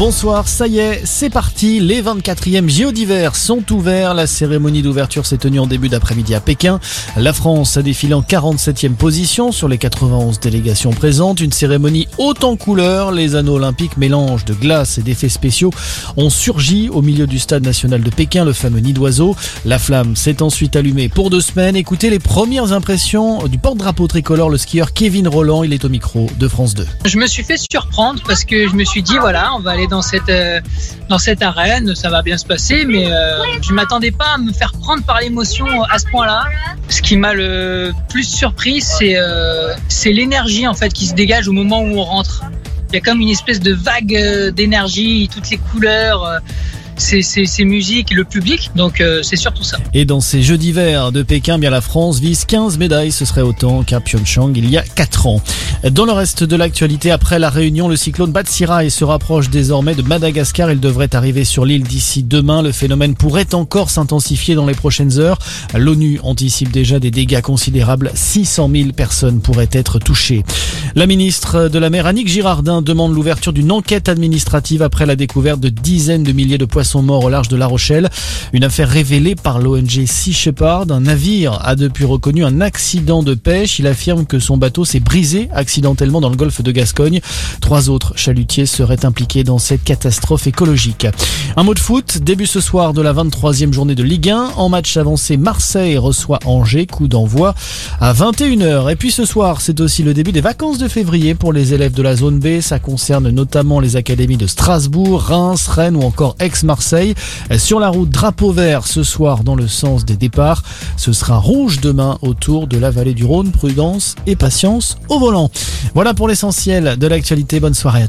Bonsoir, ça y est, c'est parti. Les 24e JO d'hiver sont ouverts. La cérémonie d'ouverture s'est tenue en début d'après-midi à Pékin. La France a défilé en 47e position sur les 91 délégations présentes. Une cérémonie haute en couleurs. Les anneaux olympiques, mélange de glace et d'effets spéciaux, ont surgi au milieu du stade national de Pékin, le fameux nid d'oiseau. La flamme s'est ensuite allumée pour deux semaines. Écoutez les premières impressions du porte-drapeau tricolore, le skieur Kevin Roland. Il est au micro de France 2. Je me suis fait surprendre parce que je me suis dit, voilà, on va aller dans cette, euh, dans cette arène, ça va bien se passer, mais euh, je m'attendais pas à me faire prendre par l'émotion à ce point-là. Ce qui m'a le plus surpris, c'est euh, c'est l'énergie en fait qui se dégage au moment où on rentre. Il y a comme une espèce de vague d'énergie, toutes les couleurs. Musiques, le public, donc euh, c'est surtout ça. Et dans ces Jeux d'hiver de Pékin, bien la France vise 15 médailles, ce serait autant qu'à Pyeongchang il y a 4 ans. Dans le reste de l'actualité, après la réunion, le cyclone Batsirai se rapproche désormais de Madagascar. Il devrait arriver sur l'île d'ici demain. Le phénomène pourrait encore s'intensifier dans les prochaines heures. L'ONU anticipe déjà des dégâts considérables. 600 000 personnes pourraient être touchées. La ministre de la mer, Annick Girardin, demande l'ouverture d'une enquête administrative après la découverte de dizaines de milliers de poissons morts au large de La Rochelle. Une affaire révélée par l'ONG Sea Shepherd. Un navire a depuis reconnu un accident de pêche. Il affirme que son bateau s'est brisé accidentellement dans le golfe de Gascogne. Trois autres chalutiers seraient impliqués dans cette catastrophe écologique. Un mot de foot, début ce soir de la 23e journée de Ligue 1. En match avancé, Marseille reçoit Angers, coup d'envoi à 21h. Et puis ce soir, c'est aussi le début des vacances de février pour les élèves de la zone B. Ça concerne notamment les académies de Strasbourg, Reims, Rennes ou encore Aix-Marseille. Sur la route drapeau vert ce soir dans le sens des départs. Ce sera rouge demain autour de la vallée du Rhône. Prudence et patience au volant. Voilà pour l'essentiel de l'actualité. Bonne soirée à tous.